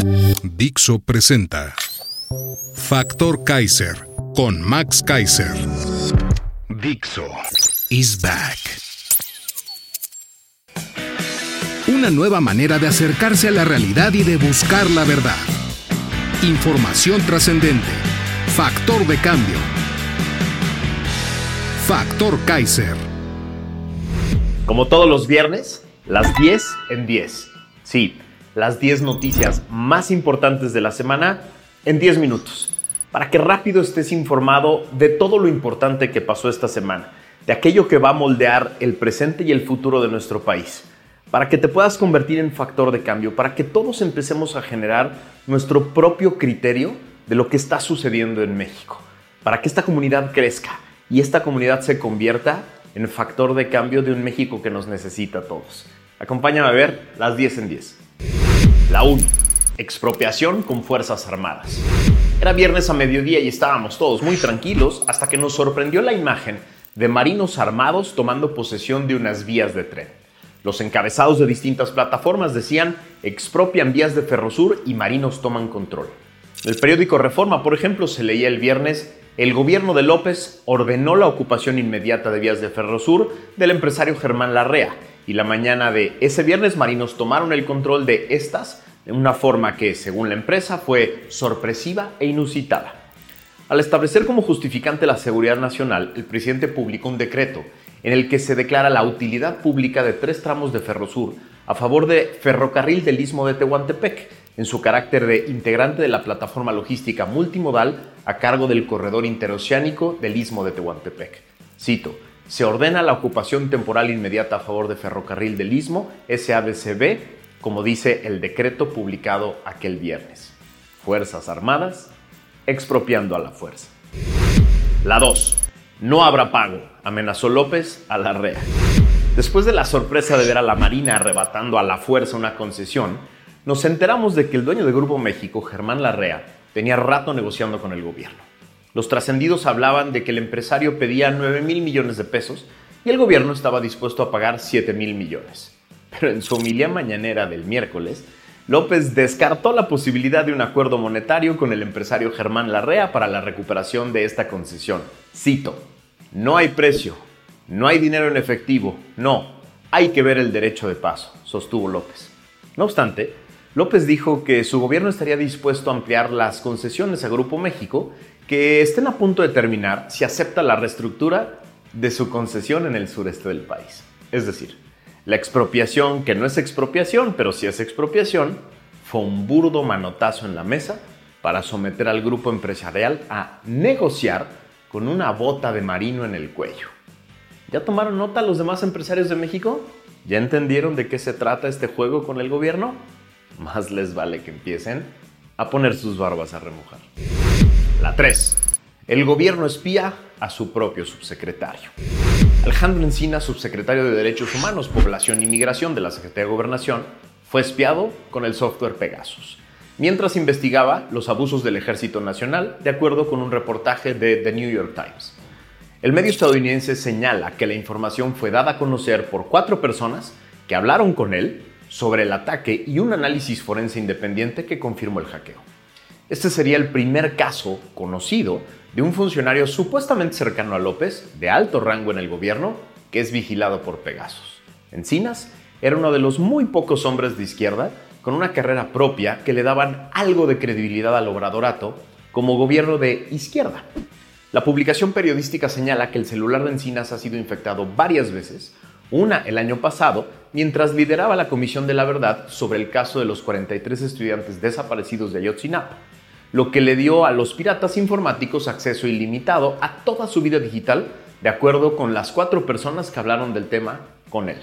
Dixo presenta Factor Kaiser con Max Kaiser. Dixo is back. Una nueva manera de acercarse a la realidad y de buscar la verdad. Información trascendente. Factor de cambio. Factor Kaiser. Como todos los viernes, las 10 en 10. Sí, las 10 noticias más importantes de la semana en 10 minutos. Para que rápido estés informado de todo lo importante que pasó esta semana, de aquello que va a moldear el presente y el futuro de nuestro país. Para que te puedas convertir en factor de cambio, para que todos empecemos a generar nuestro propio criterio de lo que está sucediendo en México. Para que esta comunidad crezca y esta comunidad se convierta en factor de cambio de un México que nos necesita a todos. Acompáñame a ver las 10 en 10. La 1. Expropiación con Fuerzas Armadas. Era viernes a mediodía y estábamos todos muy tranquilos hasta que nos sorprendió la imagen de marinos armados tomando posesión de unas vías de tren. Los encabezados de distintas plataformas decían expropian vías de Ferrosur y marinos toman control. El periódico Reforma, por ejemplo, se leía el viernes el gobierno de López ordenó la ocupación inmediata de vías de Ferrosur del empresario Germán Larrea y la mañana de ese viernes marinos tomaron el control de estas de una forma que, según la empresa, fue sorpresiva e inusitada. Al establecer como justificante la seguridad nacional, el presidente publicó un decreto en el que se declara la utilidad pública de tres tramos de Ferrosur a favor de Ferrocarril del Istmo de Tehuantepec, en su carácter de integrante de la plataforma logística multimodal a cargo del corredor interoceánico del Istmo de Tehuantepec. Cito, se ordena la ocupación temporal inmediata a favor de Ferrocarril del Istmo, SADCB, como dice el decreto publicado aquel viernes. Fuerzas Armadas expropiando a la fuerza. La 2. No habrá pago, amenazó López a la REA. Después de la sorpresa de ver a la Marina arrebatando a la fuerza una concesión, nos enteramos de que el dueño de Grupo México, Germán Larrea, tenía rato negociando con el gobierno. Los trascendidos hablaban de que el empresario pedía 9 mil millones de pesos y el gobierno estaba dispuesto a pagar 7 mil millones. Pero en su homilía mañanera del miércoles, López descartó la posibilidad de un acuerdo monetario con el empresario Germán Larrea para la recuperación de esta concesión. Cito, no hay precio, no hay dinero en efectivo, no, hay que ver el derecho de paso, sostuvo López. No obstante, López dijo que su gobierno estaría dispuesto a ampliar las concesiones a Grupo México que estén a punto de terminar si acepta la reestructura de su concesión en el sureste del país. Es decir, la expropiación, que no es expropiación, pero sí es expropiación, fue un burdo manotazo en la mesa para someter al grupo empresarial a negociar con una bota de marino en el cuello. ¿Ya tomaron nota los demás empresarios de México? ¿Ya entendieron de qué se trata este juego con el gobierno? más les vale que empiecen a poner sus barbas a remojar. La 3. El gobierno espía a su propio subsecretario. Alejandro Encina, subsecretario de Derechos Humanos, Población y Migración de la Secretaría de Gobernación, fue espiado con el software Pegasus, mientras investigaba los abusos del Ejército Nacional, de acuerdo con un reportaje de The New York Times. El medio estadounidense señala que la información fue dada a conocer por cuatro personas que hablaron con él sobre el ataque y un análisis forense independiente que confirmó el hackeo. Este sería el primer caso conocido de un funcionario supuestamente cercano a López, de alto rango en el gobierno, que es vigilado por Pegasus. Encinas era uno de los muy pocos hombres de izquierda con una carrera propia que le daban algo de credibilidad al obradorato como gobierno de izquierda. La publicación periodística señala que el celular de Encinas ha sido infectado varias veces una el año pasado, mientras lideraba la Comisión de la Verdad sobre el caso de los 43 estudiantes desaparecidos de Ayotzinapa, lo que le dio a los piratas informáticos acceso ilimitado a toda su vida digital, de acuerdo con las cuatro personas que hablaron del tema con él.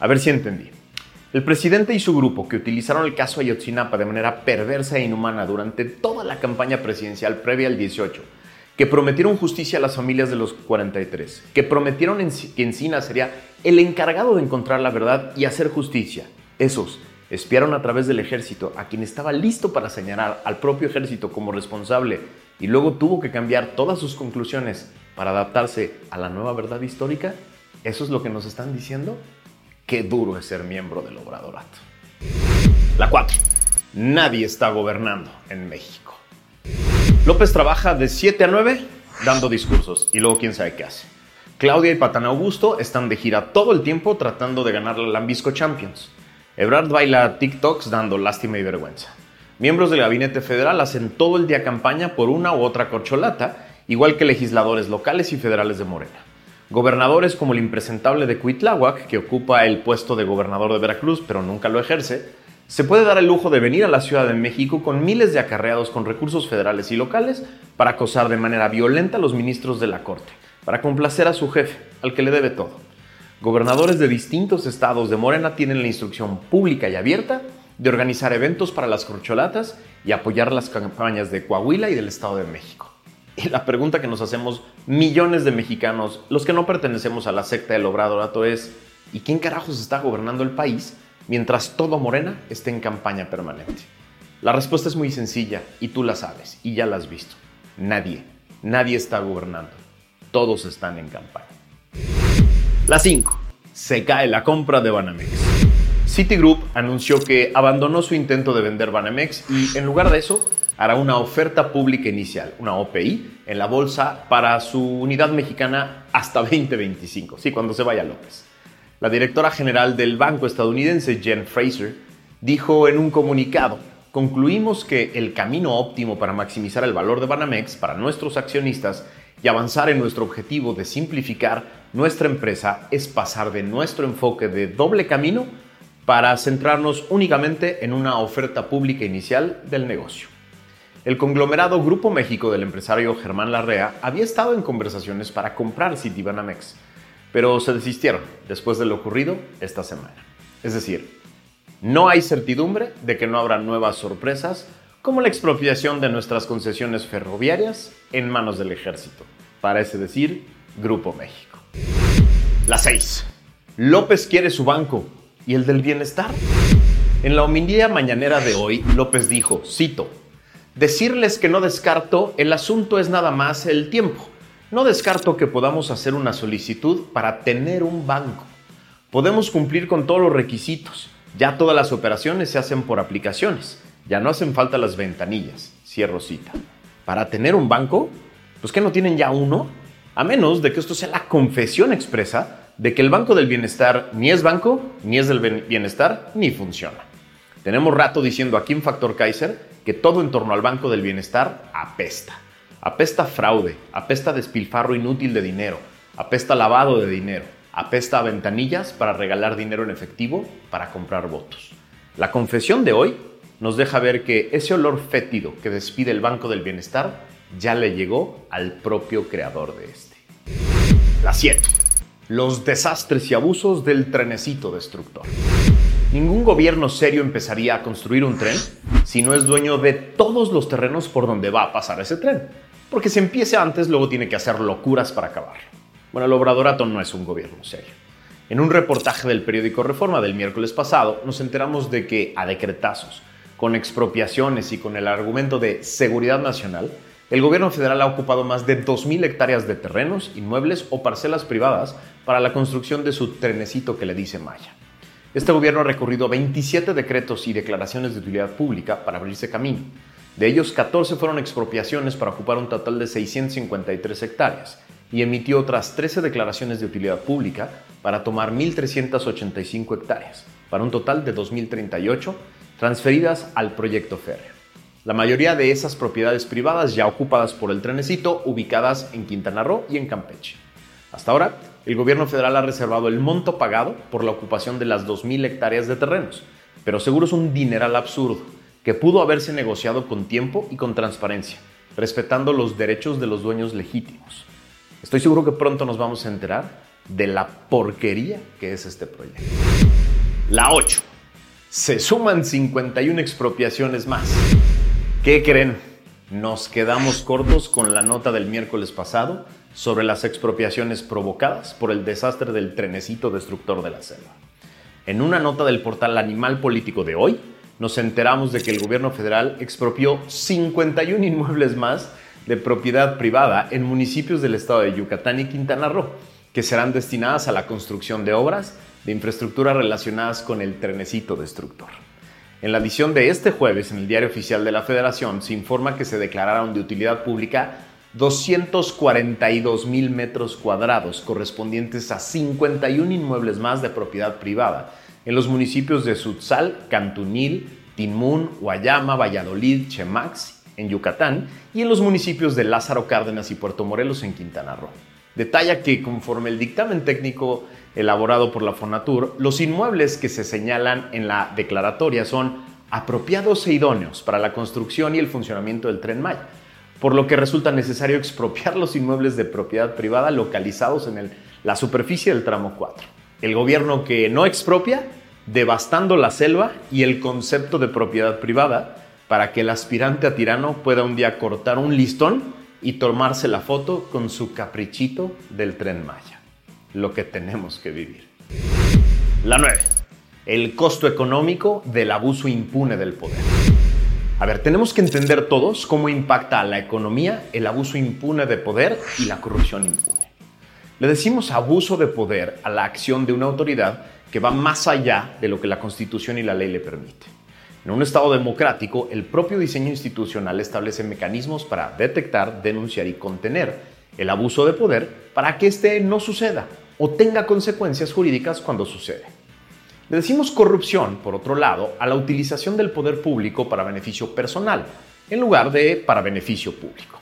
A ver si entendí. El presidente y su grupo, que utilizaron el caso Ayotzinapa de manera perversa e inhumana durante toda la campaña presidencial previa al 18, que prometieron justicia a las familias de los 43, que prometieron que Encina sería el encargado de encontrar la verdad y hacer justicia. Esos espiaron a través del ejército a quien estaba listo para señalar al propio ejército como responsable y luego tuvo que cambiar todas sus conclusiones para adaptarse a la nueva verdad histórica. ¿Eso es lo que nos están diciendo? Qué duro es ser miembro del Obradorato. La 4. Nadie está gobernando en México. López trabaja de 7 a 9 dando discursos y luego quién sabe qué hace. Claudia y Patán Augusto están de gira todo el tiempo tratando de ganar la Lambisco Champions. Ebrard baila TikToks dando lástima y vergüenza. Miembros del gabinete federal hacen todo el día campaña por una u otra corcholata, igual que legisladores locales y federales de Morena. Gobernadores como el impresentable de Cuitláhuac, que ocupa el puesto de gobernador de Veracruz pero nunca lo ejerce, se puede dar el lujo de venir a la Ciudad de México con miles de acarreados con recursos federales y locales para acosar de manera violenta a los ministros de la Corte, para complacer a su jefe, al que le debe todo. Gobernadores de distintos estados de Morena tienen la instrucción pública y abierta de organizar eventos para las corcholatas y apoyar las campañas de Coahuila y del Estado de México. Y la pregunta que nos hacemos millones de mexicanos, los que no pertenecemos a la secta del Obradorato, es ¿y quién carajos está gobernando el país mientras todo Morena esté en campaña permanente? La respuesta es muy sencilla y tú la sabes y ya la has visto. Nadie, nadie está gobernando. Todos están en campaña. La 5. Se cae la compra de Banamex. Citigroup anunció que abandonó su intento de vender Banamex y en lugar de eso hará una oferta pública inicial, una OPI, en la bolsa para su unidad mexicana hasta 2025, sí, cuando se vaya López. La directora general del banco estadounidense, Jen Fraser, dijo en un comunicado, concluimos que el camino óptimo para maximizar el valor de Banamex para nuestros accionistas y avanzar en nuestro objetivo de simplificar nuestra empresa es pasar de nuestro enfoque de doble camino para centrarnos únicamente en una oferta pública inicial del negocio. El conglomerado Grupo México del empresario Germán Larrea había estado en conversaciones para comprar Citibanamex, pero se desistieron después de lo ocurrido esta semana. Es decir, no hay certidumbre de que no habrá nuevas sorpresas como la expropiación de nuestras concesiones ferroviarias en manos del ejército, parece decir Grupo México. La 6. López quiere su banco y el del bienestar. En la homilía mañanera de hoy, López dijo, cito, Decirles que no descarto, el asunto es nada más el tiempo. No descarto que podamos hacer una solicitud para tener un banco. Podemos cumplir con todos los requisitos. Ya todas las operaciones se hacen por aplicaciones. Ya no hacen falta las ventanillas. Cierro cita. ¿Para tener un banco? Pues que no tienen ya uno. A menos de que esto sea la confesión expresa de que el Banco del Bienestar ni es banco, ni es del bienestar, ni funciona. Tenemos rato diciendo aquí en Factor Kaiser que todo en torno al Banco del Bienestar apesta. Apesta fraude, apesta despilfarro inútil de dinero, apesta lavado de dinero, apesta a ventanillas para regalar dinero en efectivo para comprar votos. La confesión de hoy nos deja ver que ese olor fétido que despide el Banco del Bienestar ya le llegó al propio creador de este. La 7. Los desastres y abusos del trenecito destructor. Ningún gobierno serio empezaría a construir un tren si no es dueño de todos los terrenos por donde va a pasar ese tren. Porque si empieza antes, luego tiene que hacer locuras para acabarlo. Bueno, el Obradorato no es un gobierno serio. En un reportaje del periódico Reforma del miércoles pasado, nos enteramos de que, a decretazos, con expropiaciones y con el argumento de seguridad nacional, el gobierno federal ha ocupado más de 2.000 hectáreas de terrenos, inmuebles o parcelas privadas para la construcción de su trenecito que le dice Maya. Este gobierno ha recurrido 27 decretos y declaraciones de utilidad pública para abrirse camino. De ellos, 14 fueron expropiaciones para ocupar un total de 653 hectáreas y emitió otras 13 declaraciones de utilidad pública para tomar 1.385 hectáreas, para un total de 2.038 transferidas al proyecto férreo. La mayoría de esas propiedades privadas ya ocupadas por el trenecito, ubicadas en Quintana Roo y en Campeche. Hasta ahora, el gobierno federal ha reservado el monto pagado por la ocupación de las 2.000 hectáreas de terrenos, pero seguro es un dineral absurdo que pudo haberse negociado con tiempo y con transparencia, respetando los derechos de los dueños legítimos. Estoy seguro que pronto nos vamos a enterar de la porquería que es este proyecto. La 8. Se suman 51 expropiaciones más. ¿Qué creen? Nos quedamos cortos con la nota del miércoles pasado sobre las expropiaciones provocadas por el desastre del trenecito destructor de la selva. En una nota del portal Animal Político de hoy, nos enteramos de que el gobierno federal expropió 51 inmuebles más de propiedad privada en municipios del estado de Yucatán y Quintana Roo, que serán destinadas a la construcción de obras de infraestructura relacionadas con el trenecito destructor. En la edición de este jueves en el Diario Oficial de la Federación se informa que se declararon de utilidad pública 242 mil metros cuadrados correspondientes a 51 inmuebles más de propiedad privada en los municipios de Sutzal, Cantunil, Tinmún, Guayama, Valladolid, Chemax en Yucatán y en los municipios de Lázaro Cárdenas y Puerto Morelos en Quintana Roo. Detalla que conforme el dictamen técnico elaborado por la Fonatur, los inmuebles que se señalan en la declaratoria son apropiados e idóneos para la construcción y el funcionamiento del tren Maya, por lo que resulta necesario expropiar los inmuebles de propiedad privada localizados en la superficie del tramo 4. El gobierno que no expropia, devastando la selva y el concepto de propiedad privada, para que el aspirante a tirano pueda un día cortar un listón y tomarse la foto con su caprichito del tren Maya. Lo que tenemos que vivir. La 9. El costo económico del abuso impune del poder. A ver, tenemos que entender todos cómo impacta a la economía el abuso impune de poder y la corrupción impune. Le decimos abuso de poder a la acción de una autoridad que va más allá de lo que la Constitución y la ley le permite. En un Estado democrático, el propio diseño institucional establece mecanismos para detectar, denunciar y contener el abuso de poder para que éste no suceda o tenga consecuencias jurídicas cuando sucede. Le decimos corrupción, por otro lado, a la utilización del poder público para beneficio personal, en lugar de para beneficio público.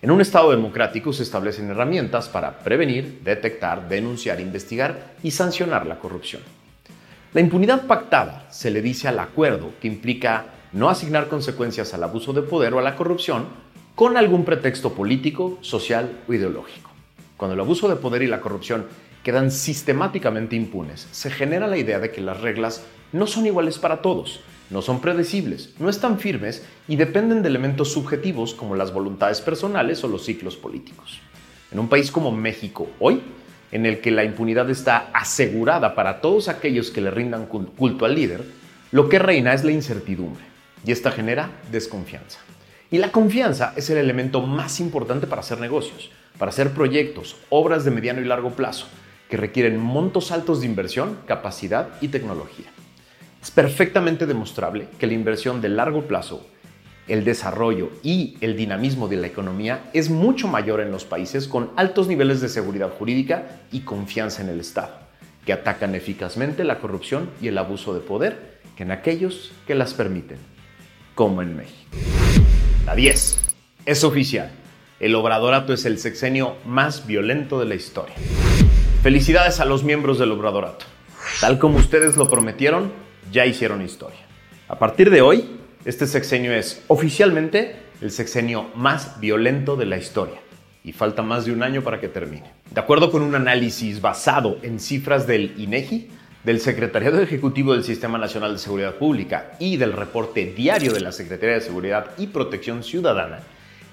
En un Estado democrático se establecen herramientas para prevenir, detectar, denunciar, investigar y sancionar la corrupción. La impunidad pactada se le dice al acuerdo que implica no asignar consecuencias al abuso de poder o a la corrupción con algún pretexto político, social o ideológico. Cuando el abuso de poder y la corrupción quedan sistemáticamente impunes, se genera la idea de que las reglas no son iguales para todos, no son predecibles, no están firmes y dependen de elementos subjetivos como las voluntades personales o los ciclos políticos. En un país como México hoy, en el que la impunidad está asegurada para todos aquellos que le rindan culto al líder, lo que reina es la incertidumbre y esta genera desconfianza. Y la confianza es el elemento más importante para hacer negocios, para hacer proyectos, obras de mediano y largo plazo, que requieren montos altos de inversión, capacidad y tecnología. Es perfectamente demostrable que la inversión de largo plazo el desarrollo y el dinamismo de la economía es mucho mayor en los países con altos niveles de seguridad jurídica y confianza en el Estado, que atacan eficazmente la corrupción y el abuso de poder que en aquellos que las permiten, como en México. La 10. Es oficial. El Obradorato es el sexenio más violento de la historia. Felicidades a los miembros del Obradorato. Tal como ustedes lo prometieron, ya hicieron historia. A partir de hoy, este sexenio es oficialmente el sexenio más violento de la historia y falta más de un año para que termine. De acuerdo con un análisis basado en cifras del INEGI, del Secretariado Ejecutivo del Sistema Nacional de Seguridad Pública y del reporte diario de la Secretaría de Seguridad y Protección Ciudadana,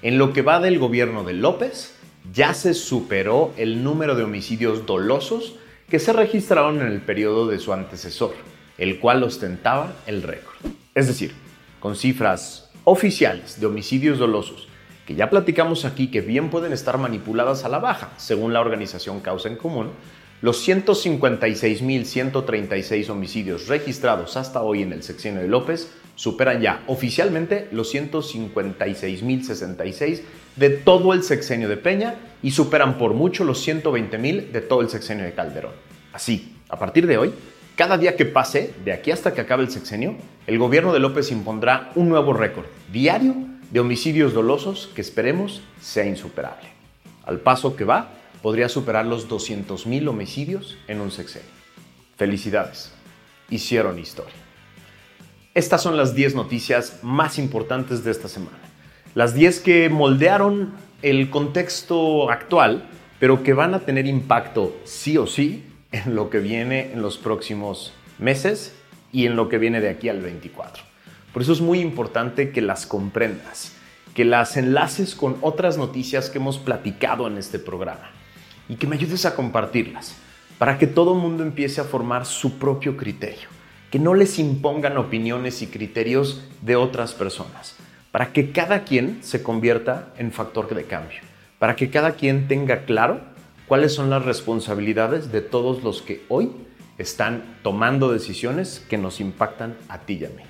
en lo que va del gobierno de López, ya se superó el número de homicidios dolosos que se registraron en el periodo de su antecesor, el cual ostentaba el récord. Es decir, con cifras oficiales de homicidios dolosos, que ya platicamos aquí que bien pueden estar manipuladas a la baja, según la organización Causa en Común, los 156.136 homicidios registrados hasta hoy en el sexenio de López superan ya oficialmente los 156.066 de todo el sexenio de Peña y superan por mucho los 120.000 de todo el sexenio de Calderón. Así, a partir de hoy, cada día que pase, de aquí hasta que acabe el sexenio, el gobierno de López impondrá un nuevo récord diario de homicidios dolosos que esperemos sea insuperable. Al paso que va, podría superar los 200.000 homicidios en un sexenio. Felicidades, hicieron historia. Estas son las 10 noticias más importantes de esta semana. Las 10 que moldearon el contexto actual, pero que van a tener impacto sí o sí en lo que viene en los próximos meses y en lo que viene de aquí al 24. Por eso es muy importante que las comprendas, que las enlaces con otras noticias que hemos platicado en este programa y que me ayudes a compartirlas para que todo el mundo empiece a formar su propio criterio, que no les impongan opiniones y criterios de otras personas, para que cada quien se convierta en factor de cambio, para que cada quien tenga claro cuáles son las responsabilidades de todos los que hoy están tomando decisiones que nos impactan a ti y a mí.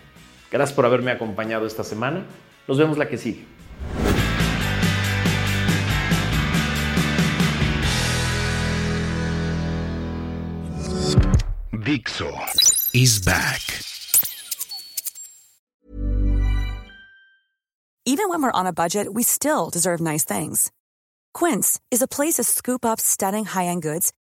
Gracias por haberme acompañado esta semana. Nos vemos la que sigue. Dixo is back. Even when we're on a budget, we still deserve nice things. Quince is a place to scoop up stunning high-end goods